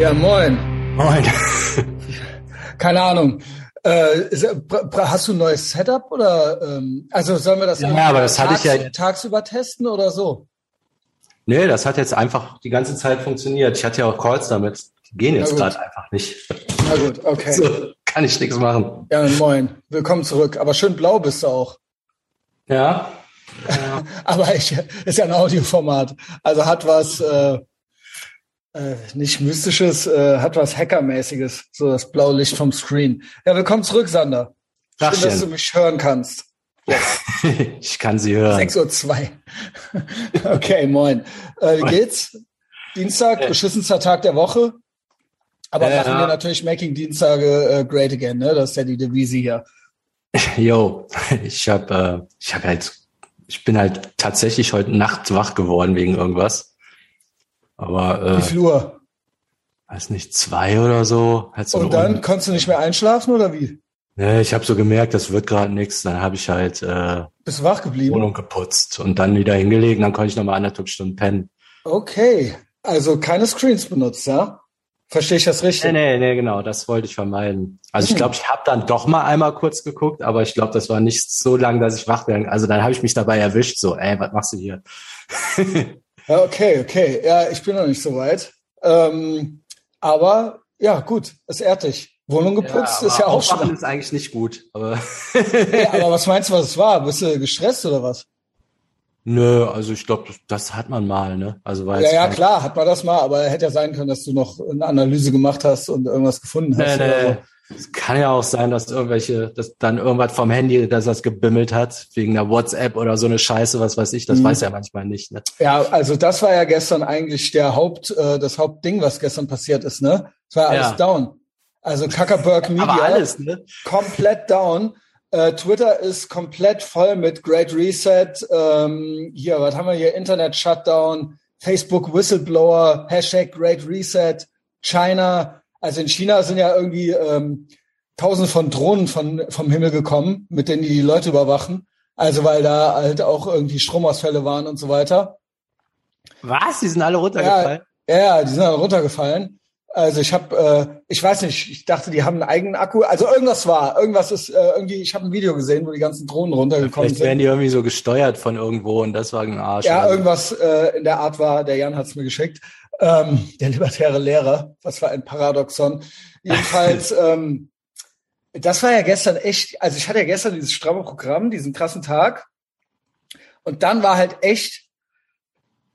Ja, moin. Moin. Keine Ahnung. Äh, hast du ein neues Setup oder ähm, also sollen wir das, ja, aber das tags, hatte ich ja tagsüber testen oder so? Nee, das hat jetzt einfach die ganze Zeit funktioniert. Ich hatte ja auch Calls damit. Die gehen jetzt gerade einfach nicht. Na gut, okay. So, kann ich nichts machen. Ja, moin. Willkommen zurück. Aber schön blau bist du auch. Ja. ja. aber ich, ist ja ein Audioformat. Also hat was äh, äh, nicht mystisches, äh, hat was Hackermäßiges. So das blaue Licht vom Screen. Ja, willkommen zurück, Sander. Schön, Dachchen. dass du mich hören kannst. Yes. ich kann sie hören. 6.02 Uhr. okay, moin. Äh, wie geht's? Dienstag, beschissenster Tag der Woche. Aber Ja, machen wir natürlich Making Dienstage äh, great again, ne? Das ist ja die Devise hier. Yo, ich habe, äh, ich habe halt, ich bin halt tatsächlich heute Nacht wach geworden wegen irgendwas. Aber Wie äh, viel Uhr? weiß nicht zwei oder so. Halt so Und dann Un- konntest du nicht mehr einschlafen oder wie? Nee, ich habe so gemerkt, das wird gerade nichts. Dann habe ich halt äh, Bist du wach geblieben? Wohnung geputzt und dann wieder hingelegen. Dann konnte ich noch mal anderthalb Stunden pennen. Okay. Also keine Screens benutzt, ja? Verstehe ich das richtig? Nee, nee, nee, genau, das wollte ich vermeiden. Also ich Hm. glaube, ich habe dann doch mal einmal kurz geguckt, aber ich glaube, das war nicht so lang, dass ich wach werden. Also dann habe ich mich dabei erwischt, so, ey, was machst du hier? Ja, okay, okay. Ja, ich bin noch nicht so weit. Ähm, aber ja, gut, es ehrt dich. Wohnung geputzt ist ja auch schon. ist eigentlich nicht gut, aber Ja, aber was meinst du, was es war? Bist du gestresst oder was? nö, also ich glaube, das, hat man mal, ne? Also war Ja, ja, klar, hat man das mal, aber hätte ja sein können, dass du noch eine Analyse gemacht hast und irgendwas gefunden Nee, hast. nee. Oder Es kann ja auch sein, dass irgendwelche, dass dann irgendwas vom Handy, dass das gebimmelt hat, wegen einer WhatsApp oder so eine Scheiße, was weiß ich, das Mhm. weiß ja manchmal nicht, ne? Ja, also das war ja gestern eigentlich der Haupt, äh, das Hauptding, was gestern passiert ist, ne? Es war alles Ja. down. Also Kackerberg Media. Aber alles, ne? komplett down. Äh, Twitter ist komplett voll mit Great Reset. Ähm, hier, was haben wir hier? Internet Shutdown, Facebook Whistleblower, Hashtag Great Reset, China. Also in China sind ja irgendwie ähm, tausende von Drohnen von, vom Himmel gekommen, mit denen die die Leute überwachen. Also weil da halt auch irgendwie Stromausfälle waren und so weiter. Was? Die sind alle runtergefallen? Ja, ja, die sind dann runtergefallen. Also ich habe, äh, ich weiß nicht, ich dachte, die haben einen eigenen Akku. Also irgendwas war, irgendwas ist äh, irgendwie. Ich habe ein Video gesehen, wo die ganzen Drohnen runtergekommen Vielleicht werden sind. die irgendwie so gesteuert von irgendwo und das war ein Arsch. Ja, oder? irgendwas äh, in der Art war. Der Jan hat es mir geschickt. Ähm, der libertäre Lehrer. Was für ein Paradoxon. Jedenfalls, ähm, das war ja gestern echt. Also ich hatte ja gestern dieses stramme Programm, diesen krassen Tag. Und dann war halt echt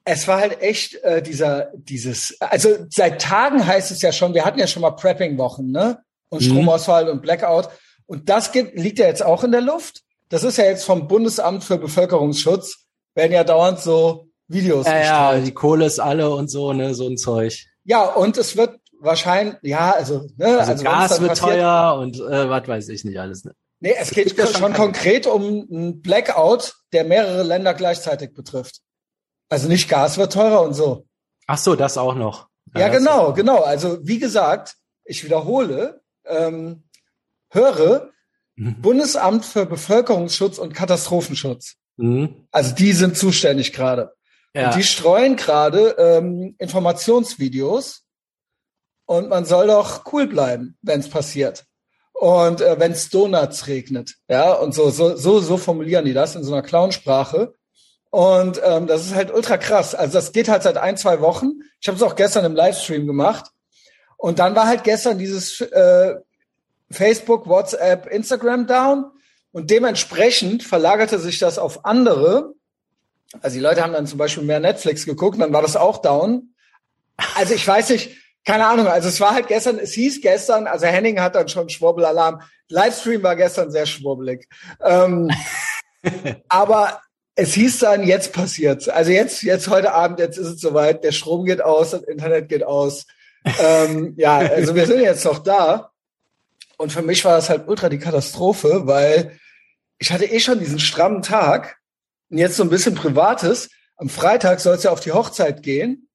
es war halt echt äh, dieser, dieses, also seit Tagen heißt es ja schon, wir hatten ja schon mal Prepping-Wochen, ne? Und Mhm. Stromausfall und Blackout. Und das geht, liegt ja jetzt auch in der Luft. Das ist ja jetzt vom Bundesamt für Bevölkerungsschutz, werden ja dauernd so Videos ja, ja, die Kohle ist alle und so, ne, so ein Zeug. Ja, und es wird wahrscheinlich, ja, also, ne, Also, also, Gas wird passiert- teuer und äh, was weiß ich nicht alles. Ne? Nee, es geht ja schon, schon konkret um einen Blackout, der mehrere Länder gleichzeitig betrifft. Also nicht Gas wird teurer und so. Ach so, das auch noch. Ja, das- genau, genau. Also wie gesagt, ich wiederhole, ähm, höre Mhm. Bundesamt für Bevölkerungsschutz und Katastrophenschutz. Mhm. Also die sind zuständig gerade. Ja. Und die streuen gerade ähm, Informationsvideos und man soll doch cool bleiben, wenn es passiert. Und äh, wenn es Donuts regnet, ja, und so, so, so, so formulieren die das in so einer Clownsprache. Und ähm, das ist halt ultra krass. Also das geht halt seit ein, zwei Wochen. Ich habe es auch gestern im Livestream gemacht. Und dann war halt gestern dieses äh, Facebook, WhatsApp, Instagram down. Und dementsprechend verlagerte sich das auf andere. Also die Leute haben dann zum Beispiel mehr Netflix geguckt, dann war das auch down. Also ich weiß nicht, keine Ahnung. Also es war halt gestern, es hieß gestern, also Henning hat dann schon Schwurbelalarm. Livestream war gestern sehr schwurbelig. Ähm, aber es hieß dann, jetzt passiert's. Also jetzt, jetzt heute Abend, jetzt ist es soweit. Der Strom geht aus, das Internet geht aus. ähm, ja, also wir sind jetzt noch da. Und für mich war das halt ultra die Katastrophe, weil ich hatte eh schon diesen strammen Tag und jetzt so ein bisschen Privates. Am Freitag soll es ja auf die Hochzeit gehen.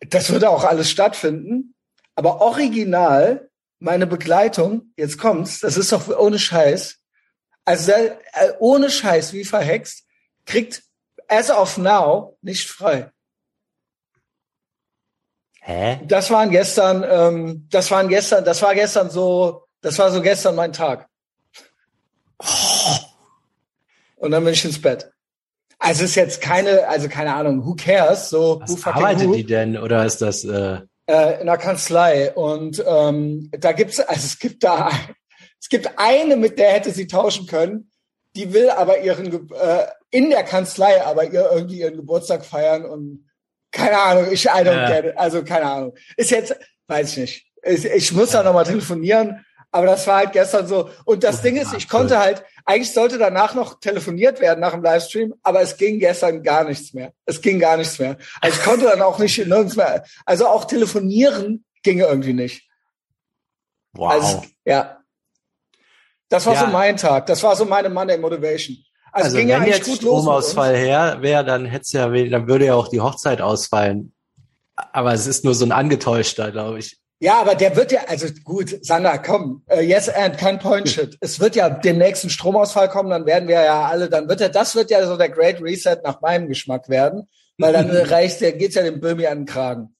Das würde auch alles stattfinden. Aber original, meine Begleitung, jetzt kommt's, das ist doch ohne Scheiß. Also äh, ohne Scheiß, wie verhext, kriegt as of now nicht frei. Hä? Das waren gestern, ähm, das waren gestern, das war gestern so, das war so gestern mein Tag. Und dann bin ich ins Bett. Also es ist jetzt keine, also keine Ahnung, who cares? So, Was arbeitet who? die denn? Oder ist das, äh, äh, in der Kanzlei. Und ähm, da gibt's, also es gibt da, es gibt eine, mit der hätte sie tauschen können. Die will aber ihren, äh, in der Kanzlei, aber ihr irgendwie ihren Geburtstag feiern und keine Ahnung, ich, I don't Ja. get it. Also keine Ahnung. Ist jetzt, weiß ich nicht. Ich, ich muss da nochmal telefonieren. Aber das war halt gestern so. Und das Oh, Ding ist, ich konnte halt, eigentlich sollte danach noch telefoniert werden nach dem Livestream, aber es ging gestern gar nichts mehr. Es ging gar nichts mehr. Also ich konnte dann auch nicht nirgends mehr. Also auch telefonieren ginge irgendwie nicht. wow. Also ja. Das war Ja. so mein Tag. Das war so meine Monday Motivation. Also, Also ging ja wenn eigentlich jetzt gut Stromausfall her wäre, dann hätte ja, dann würde ja auch die Hochzeit ausfallen. Aber es ist nur so ein angetäuschter, glaube ich. Ja, aber der wird ja, also gut, Sander, komm, äh, yes and kein Point Shit. Es wird ja demnächst ein Stromausfall kommen, dann werden wir ja alle, dann wird ja, das wird ja so der Great Reset nach meinem Geschmack werden, weil dann reicht, der geht's ja dem Böhmi an den Kragen.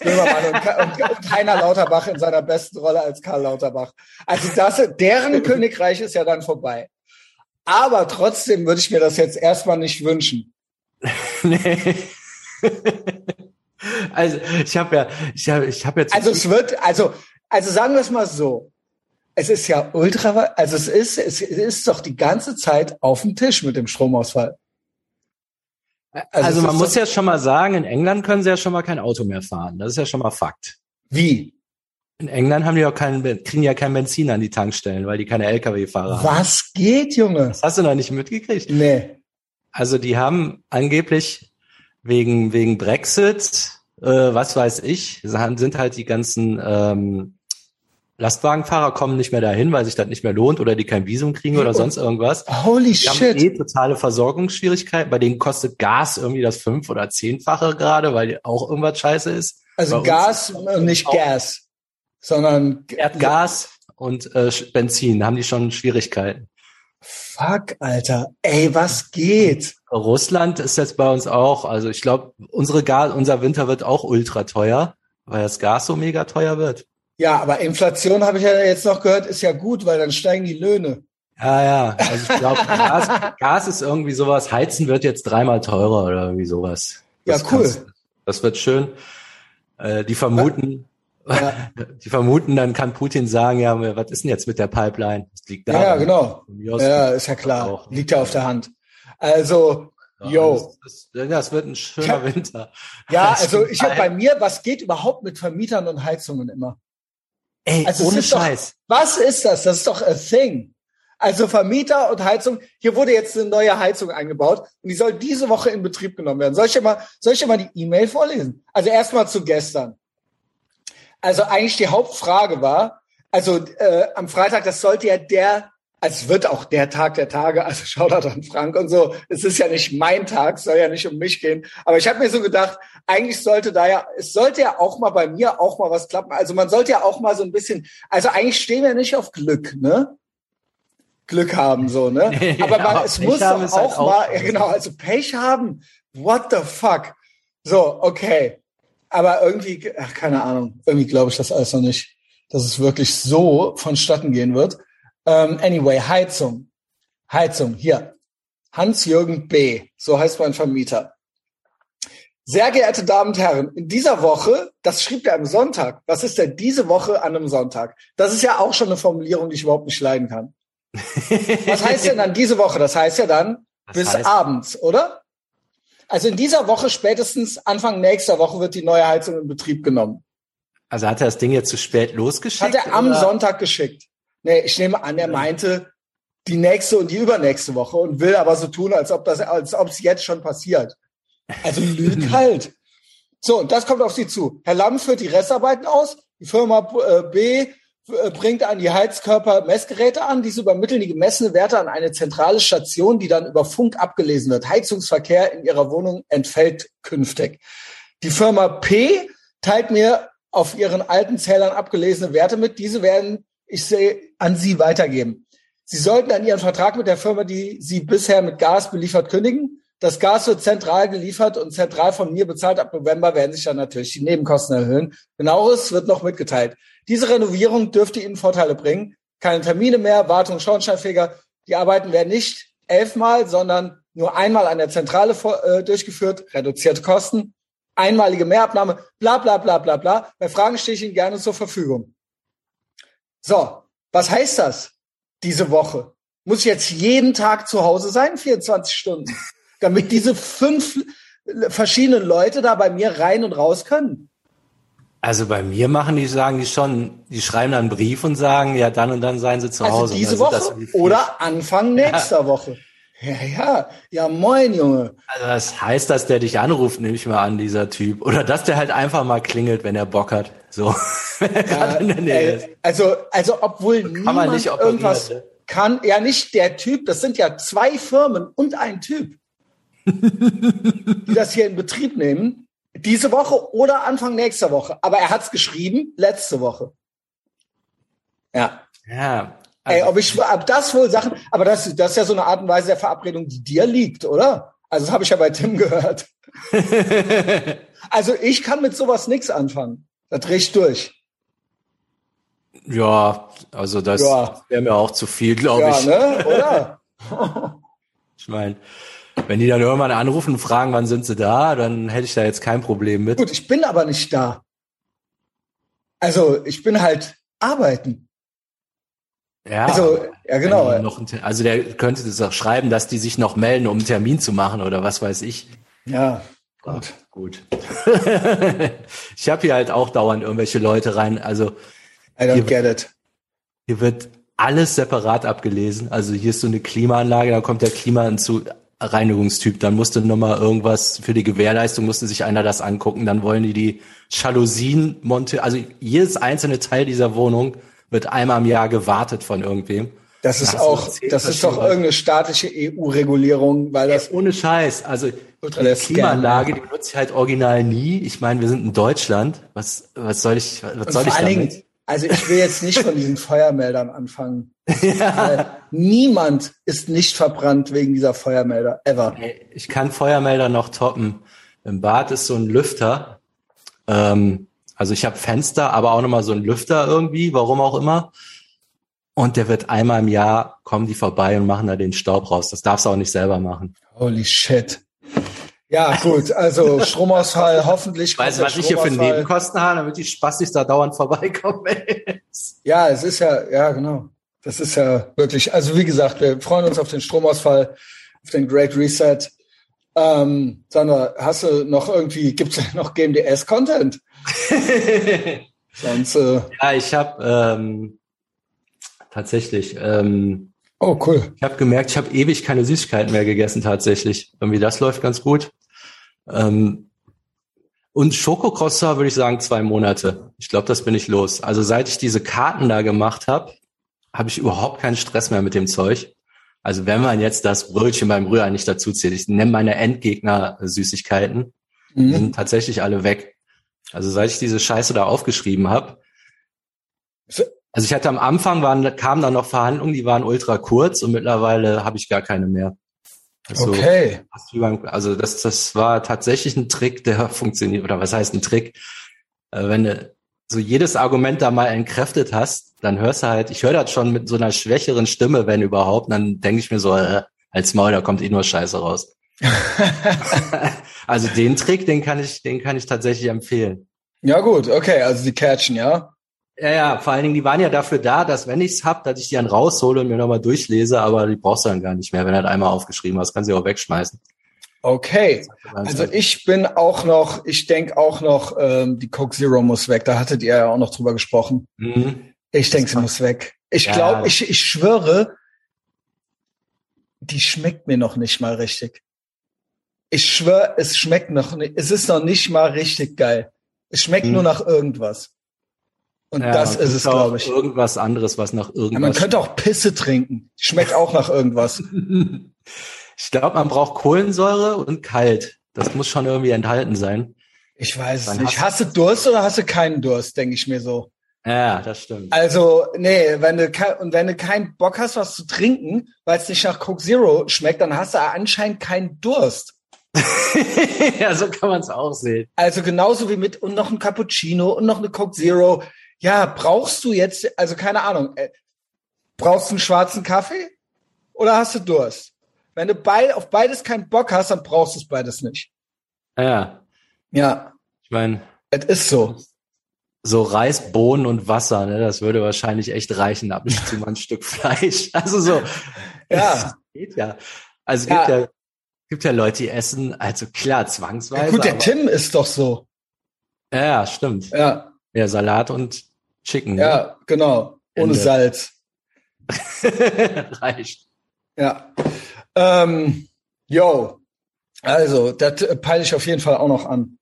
Böhmermann und, und, und Heiner Lauterbach in seiner besten Rolle als Karl Lauterbach. Also das, deren Königreich ist ja dann vorbei. Aber trotzdem würde ich mir das jetzt erstmal nicht wünschen. nee. Also ich habe ja, ich habe, ich habe jetzt. Also es wird, also, also sagen wir es mal so. Es ist ja ultra, also es ist, es ist doch die ganze Zeit auf dem Tisch mit dem Stromausfall. also, es man muss ja schon mal sagen, in England können sie ja schon mal kein Auto mehr fahren. Das ist ja schon mal Fakt. Wie? In England haben die auch keinen, kriegen ja kein Benzin an die Tankstellen, weil die keine LKW-Fahrer haben. Was geht, Junge? Das hast du noch nicht mitgekriegt. Nee. Also die haben angeblich wegen wegen Brexit, äh, was weiß ich, sind halt die ganzen ähm, Lastwagenfahrer kommen nicht mehr dahin, weil sich das nicht mehr lohnt oder die kein Visum kriegen oder sonst irgendwas. Holy Die haben shit. eh totale Versorgungsschwierigkeiten. Bei denen kostet Gas irgendwie das fünf- oder zehnfache gerade, weil auch irgendwas scheiße ist. Bei Also uns Gas, nicht Gas, sondern Erdgas und äh, Benzin haben die schon Schwierigkeiten. Fuck, Alter. Ey, was geht? Russland ist jetzt bei uns auch, also ich glaube, unsere Gas, unser Winter wird auch ultra teuer, weil das Gas so mega teuer wird. Ja, aber Inflation habe ich ja jetzt noch gehört, ist ja gut, weil dann steigen die Löhne. Ja, ja. Also ich glaube, Gas, Gas ist irgendwie sowas, Heizen wird jetzt dreimal teurer oder irgendwie sowas. Ja, Das cool. kannst- Das wird schön. Äh, die vermuten, Ja, die vermuten, dann kann Putin sagen, ja, was ist denn jetzt mit der Pipeline? Das liegt da. ja genau. Ja, ist ja klar. auch. Liegt ja auf der Hand. Also, Ja, yo. Das, das, das wird ein schöner Winter. Ja, Das also ich habe bei mir, was geht überhaupt mit Vermietern und Heizungen immer? Ey, Also ohne ist doch- Scheiß. Was ist das? Das ist doch a thing. Also Vermieter und Heizung. Hier wurde jetzt eine neue Heizung eingebaut und die soll diese Woche in Betrieb genommen werden. Soll ich dir mal, soll ich dir mal die E-Mail vorlesen? Also erstmal zu gestern. Also eigentlich die Hauptfrage war, also äh, am Freitag, das sollte ja der, also es wird auch der Tag der Tage, also Shoutout an Frank und so. Es ist ja nicht mein Tag, soll ja nicht um mich gehen. Aber ich habe mir so gedacht, eigentlich sollte da ja, es sollte ja auch mal bei mir auch mal was klappen. Also man sollte ja auch mal so ein bisschen, also eigentlich stehen wir nicht auf Glück, ne? Glück haben, so, ne? Aber man, aber es muss ist halt auch auch mal, ja, genau, also Pech haben. What the fuck? So, okay. Aber irgendwie, ach, keine Ahnung, irgendwie glaube ich das alles noch nicht, dass es wirklich so vonstatten gehen wird. Ähm, anyway, Heizung. Heizung, hier. Hans-Jürgen B., so heißt mein Vermieter. Sehr geehrte Damen und Herren, in dieser Woche, das schrieb er am Sonntag, was ist denn diese Woche an einem Sonntag? Das ist ja auch schon eine Formulierung, die ich überhaupt nicht leiden kann. Was heißt denn dann diese Woche? Das heißt ja dann Das bis heißt- abends, oder? Also in dieser Woche, spätestens Anfang nächster Woche, wird die neue Heizung in Betrieb genommen. Also hat er das Ding jetzt zu spät losgeschickt? Hat er am oder? Sonntag geschickt. Nee, ich nehme an, er meinte die nächste und die übernächste Woche und will aber so tun, als ob das, als ob es jetzt schon passiert. Also lüg halt. So, und das kommt auf Sie zu. Herr Lamm führt die Restarbeiten aus. Die Firma äh, B bringt an die Heizkörper Messgeräte an. Diese übermitteln die gemessene Werte an eine zentrale Station, die dann über Funk abgelesen wird. Heizungsverkehr in Ihrer Wohnung entfällt künftig. Die Firma P teilt mir auf ihren alten Zählern abgelesene Werte mit. Diese werden, ich sehe, an Sie weitergeben. Sie sollten an Ihren Vertrag mit der Firma, die Sie bisher mit Gas beliefert, kündigen. das Gas wird zentral geliefert und zentral von mir bezahlt. Ab November werden sich dann natürlich die Nebenkosten erhöhen. Genaueres wird noch mitgeteilt. Diese Renovierung dürfte Ihnen Vorteile bringen. Keine Termine mehr, Wartung, Schornsteinfeger. Die Arbeiten werden nicht elfmal, sondern nur einmal an der Zentrale äh, durchgeführt. Reduzierte Kosten, einmalige Mehrabnahme, bla bla bla bla bla. Bei Fragen stehe ich Ihnen gerne zur Verfügung. So, was heißt das diese Woche? Muss ich jetzt jeden Tag zu Hause sein, 24 Stunden, damit diese fünf verschiedenen Leute da bei mir rein und raus können? Also bei mir machen die, sagen die schon, die schreiben dann einen Brief und sagen, ja, dann und dann seien sie zu also Hause. Diese Woche oder Anfang nächster ja. Woche. Ja, ja, ja, moin, Junge. Also das heißt, dass der dich anruft, nehme ich mal an, dieser Typ. Oder dass der halt einfach mal klingelt, wenn er Bock hat. So. Ja, ey, also, also, obwohl kann niemand nicht irgendwas kann, ja nicht der Typ, das sind ja zwei Firmen und ein Typ, die das hier in Betrieb nehmen. Diese Woche oder Anfang nächster Woche. Aber er hat's geschrieben, letzte Woche. Ja. Ja, Ey, ob ich ob das wohl Sachen, aber das, das ist ja so eine Art und Weise der Verabredung, die dir liegt, oder? Also das habe ich ja bei Tim gehört. also ich kann mit sowas nichts anfangen. Da dreh ich durch. Ja, also das ja. wäre mir auch zu viel, glaube ja, ich. Ne? Oder? ich meine, wenn die dann irgendwann anrufen und fragen, wann sind sie da, dann hätte ich da jetzt kein Problem mit. Gut, ich bin aber nicht da. Also ich bin halt arbeiten. Ja, also, ja genau. Noch, also der könnte das auch schreiben, dass die sich noch melden, um einen Termin zu machen oder was weiß ich. Ja, gut. Ach, gut. ich habe hier halt auch dauernd irgendwelche Leute rein. Also I don't get it. Hier wird alles separat abgelesen. Also hier ist so eine Klimaanlage, da kommt der Klima zu Reinigungstyp, dann musste nochmal irgendwas für die Gewährleistung, musste sich einer das angucken, dann wollen die die Jalousien montieren. Also jedes einzelne Teil dieser Wohnung wird einmal im Jahr gewartet von irgendwem. Das ist auch, das ist doch irgendeine staatliche EU-Regulierung, weil das. ohne Scheiß. Also, die Klimaanlage, die benutze ich halt original nie. Ich meine, wir sind in Deutschland. Was, was soll ich, was soll ich damit? Also ich will jetzt nicht von diesen Feuermeldern anfangen. ja. Niemand ist nicht verbrannt wegen dieser Feuermelder, ever. Ich kann Feuermelder noch toppen. Im Bad ist so ein Lüfter. Ähm, also ich habe Fenster, aber auch nochmal so ein Lüfter irgendwie, warum auch immer. Und der wird einmal im Jahr, kommen die vorbei und machen da den Staub raus. Das darfst du auch nicht selber machen. Holy shit. Ja, gut, also Stromausfall, hoffentlich. Weißt du, was ich hier für Nebenkosten habe, damit die Spastis da dauernd vorbeikommen? ja, es ist ja, ja, genau. Das ist ja wirklich, also wie gesagt, wir freuen uns auf den Stromausfall, auf den Great Reset. Ähm, Sandra, hast du noch irgendwie, gibt es noch GMDS-Content? Sonst, äh, ja, ich habe ähm, tatsächlich. Ähm, oh, cool. Ich habe gemerkt, ich habe ewig keine Süßigkeiten mehr gegessen tatsächlich. Irgendwie das läuft ganz gut. Ähm, und Schokocroissant würde ich sagen zwei Monate. Ich glaube, das bin ich los. Also seit ich diese Karten da gemacht habe, habe ich überhaupt keinen Stress mehr mit dem Zeug. Also wenn man jetzt das Brötchen beim Rührei nicht dazu zählt, ich nenne meine Endgegner Süßigkeiten, mhm. sind tatsächlich alle weg. Also seit ich diese Scheiße da aufgeschrieben habe. Also ich hatte am Anfang waren, kamen da noch Verhandlungen, die waren ultra kurz und mittlerweile habe ich gar keine mehr. Also, okay. Also das, das war tatsächlich ein Trick, der funktioniert. Oder was heißt ein Trick? Äh, wenn du so jedes Argument da mal entkräftet hast, dann hörst du halt, ich höre das schon mit so einer schwächeren Stimme, wenn überhaupt, dann denke ich mir so, äh, als Maul, da kommt eh nur Scheiße raus. also den Trick, den kann ich, den kann ich tatsächlich empfehlen. Ja gut, okay, also die catchen, ja. Ja, ja, vor allen Dingen, die waren ja dafür da, dass wenn ich's hab, dass ich die dann raushole und mir nochmal durchlese, aber die brauchst du dann gar nicht mehr. Wenn du halt einmal aufgeschrieben hast, kannst du auch wegschmeißen. Okay, also ich bin auch noch, ich denke auch noch, ähm, die Coke Zero muss weg. Da hattet ihr ja auch noch drüber gesprochen. Mhm. Ich denke, sie muss weg. Ich ja. glaube, ich, ich schwöre, die schmeckt mir noch nicht mal richtig. Ich schwöre, es schmeckt noch nicht, es ist noch nicht mal richtig geil. Es schmeckt hm. nur nach irgendwas. Und ja, das ist es, glaube ich. Irgendwas anderes, was nach irgendwas. Ja, man könnte auch Pisse trinken. Schmeckt auch nach irgendwas. ich glaube, man braucht Kohlensäure und kalt. Das muss schon irgendwie enthalten sein. Ich weiß es nicht. Hast du Durst oder hast du keinen Durst, denke ich mir so. Ja, das stimmt. Also, nee, wenn du, und wenn du keinen Bock hast, was zu trinken, weil es nicht nach Coke Zero schmeckt, dann hast du anscheinend keinen Durst. ja, so kann man es auch sehen. Also genauso wie mit und noch ein Cappuccino und noch eine Coke Zero. Ja, brauchst du jetzt, also keine Ahnung, äh, brauchst du einen schwarzen Kaffee oder hast du Durst? Wenn du bei, auf beides keinen Bock hast, dann brauchst du es beides nicht. Ja. Ja. Ich meine, es ist so. So Reis, Bohnen und Wasser, ne, das würde wahrscheinlich echt reichen, ab und zu mal ein Stück Fleisch. Also so. Ja. geht ja. Also es gibt ja, ja gibt ja Leute, die essen, also klar, zwangsweise. Ja, gut, der Tim ist doch so. Ja, stimmt. Ja. Ja, Salat und Chicken. Ne? Ja, genau. Ohne Ende. Salz. Reicht. Ja. Ähm, yo. Also, das peile ich auf jeden Fall auch noch an.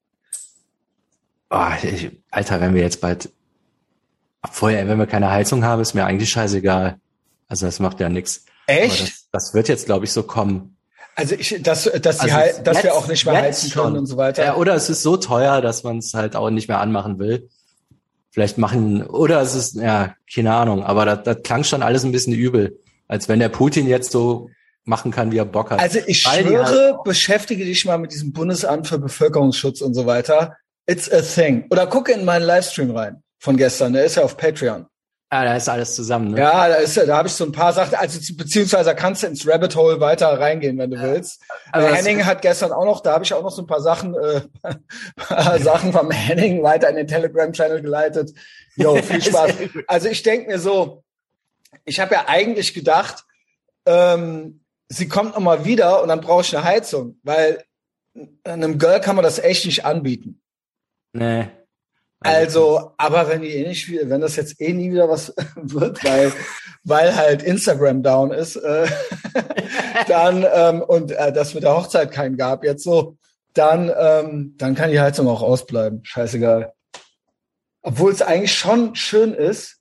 Oh, ich, Alter, wenn wir jetzt bald vorher, wenn wir keine Heizung haben, ist mir eigentlich scheißegal. Also das macht ja nichts. Echt? Das, das, wird jetzt, glaube ich, so kommen. Also ich, dass, dass, die, also dass jetzt, wir auch nicht mehr heizen können schon. und so weiter. Ja, oder es ist so teuer, dass man es halt auch nicht mehr anmachen will. Vielleicht machen, oder es ist, ja, keine Ahnung, aber das, das klang schon alles ein bisschen übel. Als wenn der Putin jetzt so machen kann, wie er Bock hat. Also ich Weil schwöre, halt beschäftige dich mal mit diesem Bundesamt für Bevölkerungsschutz und so weiter. It's a thing. Oder gucke in meinen Livestream rein von gestern. Der ist ja auf Patreon. Ah, da ist alles zusammen, ne? Ja, da ist, da habe ich so ein paar Sachen, also beziehungsweise kannst du ins Rabbit Hole weiter reingehen, wenn du ja. willst. Also Henning hat gestern auch noch, da habe ich auch noch so ein paar Sachen, äh, paar Sachen vom Henning weiter in den Telegram-Channel geleitet. Jo, viel Spaß. Also ich denke mir so, ich habe ja eigentlich gedacht, ähm, sie kommt noch mal wieder und dann brauche ich eine Heizung, weil einem Girl kann man das echt nicht anbieten. Nee. Also, aber wenn die eh nicht, wenn das jetzt eh nie wieder was wird, weil, weil halt Instagram down ist, äh, dann ähm, und äh, das mit der Hochzeit keinen gab jetzt so, dann ähm, dann kann die Heizung auch ausbleiben. Scheißegal. Obwohl es eigentlich schon schön ist.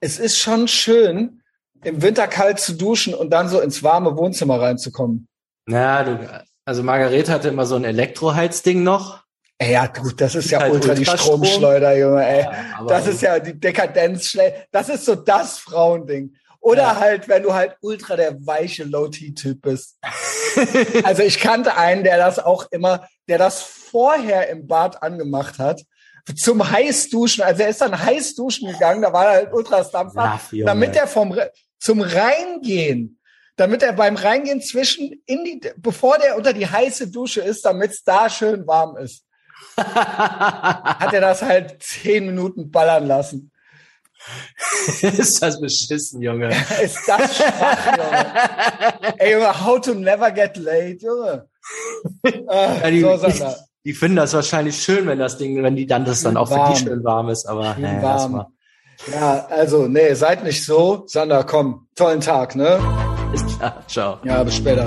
Es ist schon schön, im Winter kalt zu duschen und dann so ins warme Wohnzimmer reinzukommen. Na, du, also Margarete hatte immer so ein Elektroheizding noch. Ja, gut, das ist ja halt ultra die Stromschleuder, Junge, ey. Ja, das ist ja die Dekadenz. Das ist so das Frauending. Oder ja. halt, wenn du halt ultra der weiche Low-T-Typ bist. also ich kannte einen, der das auch immer, der das vorher im Bad angemacht hat. Zum Heißduschen. Also er ist dann Heißduschen gegangen, da war er halt ultra Stampfer, damit er vom, zum Reingehen damit er beim Reingehen zwischen in die, bevor der unter die heiße Dusche ist, damit es da schön warm ist hat er das halt zehn Minuten ballern lassen. ist das beschissen, Junge. ist das schwach, Junge. Ey, Junge, how to never get late, Junge. Ah, ja, die, so, die, die, finden das wahrscheinlich schön, wenn das Ding, wenn die dann das dann auch warm. für die schön warm ist, aber schön nee, warm. Ja, also, nee, seid nicht so. Sander, komm, tollen Tag, ne? Bis klar, ciao. Ja, bis später.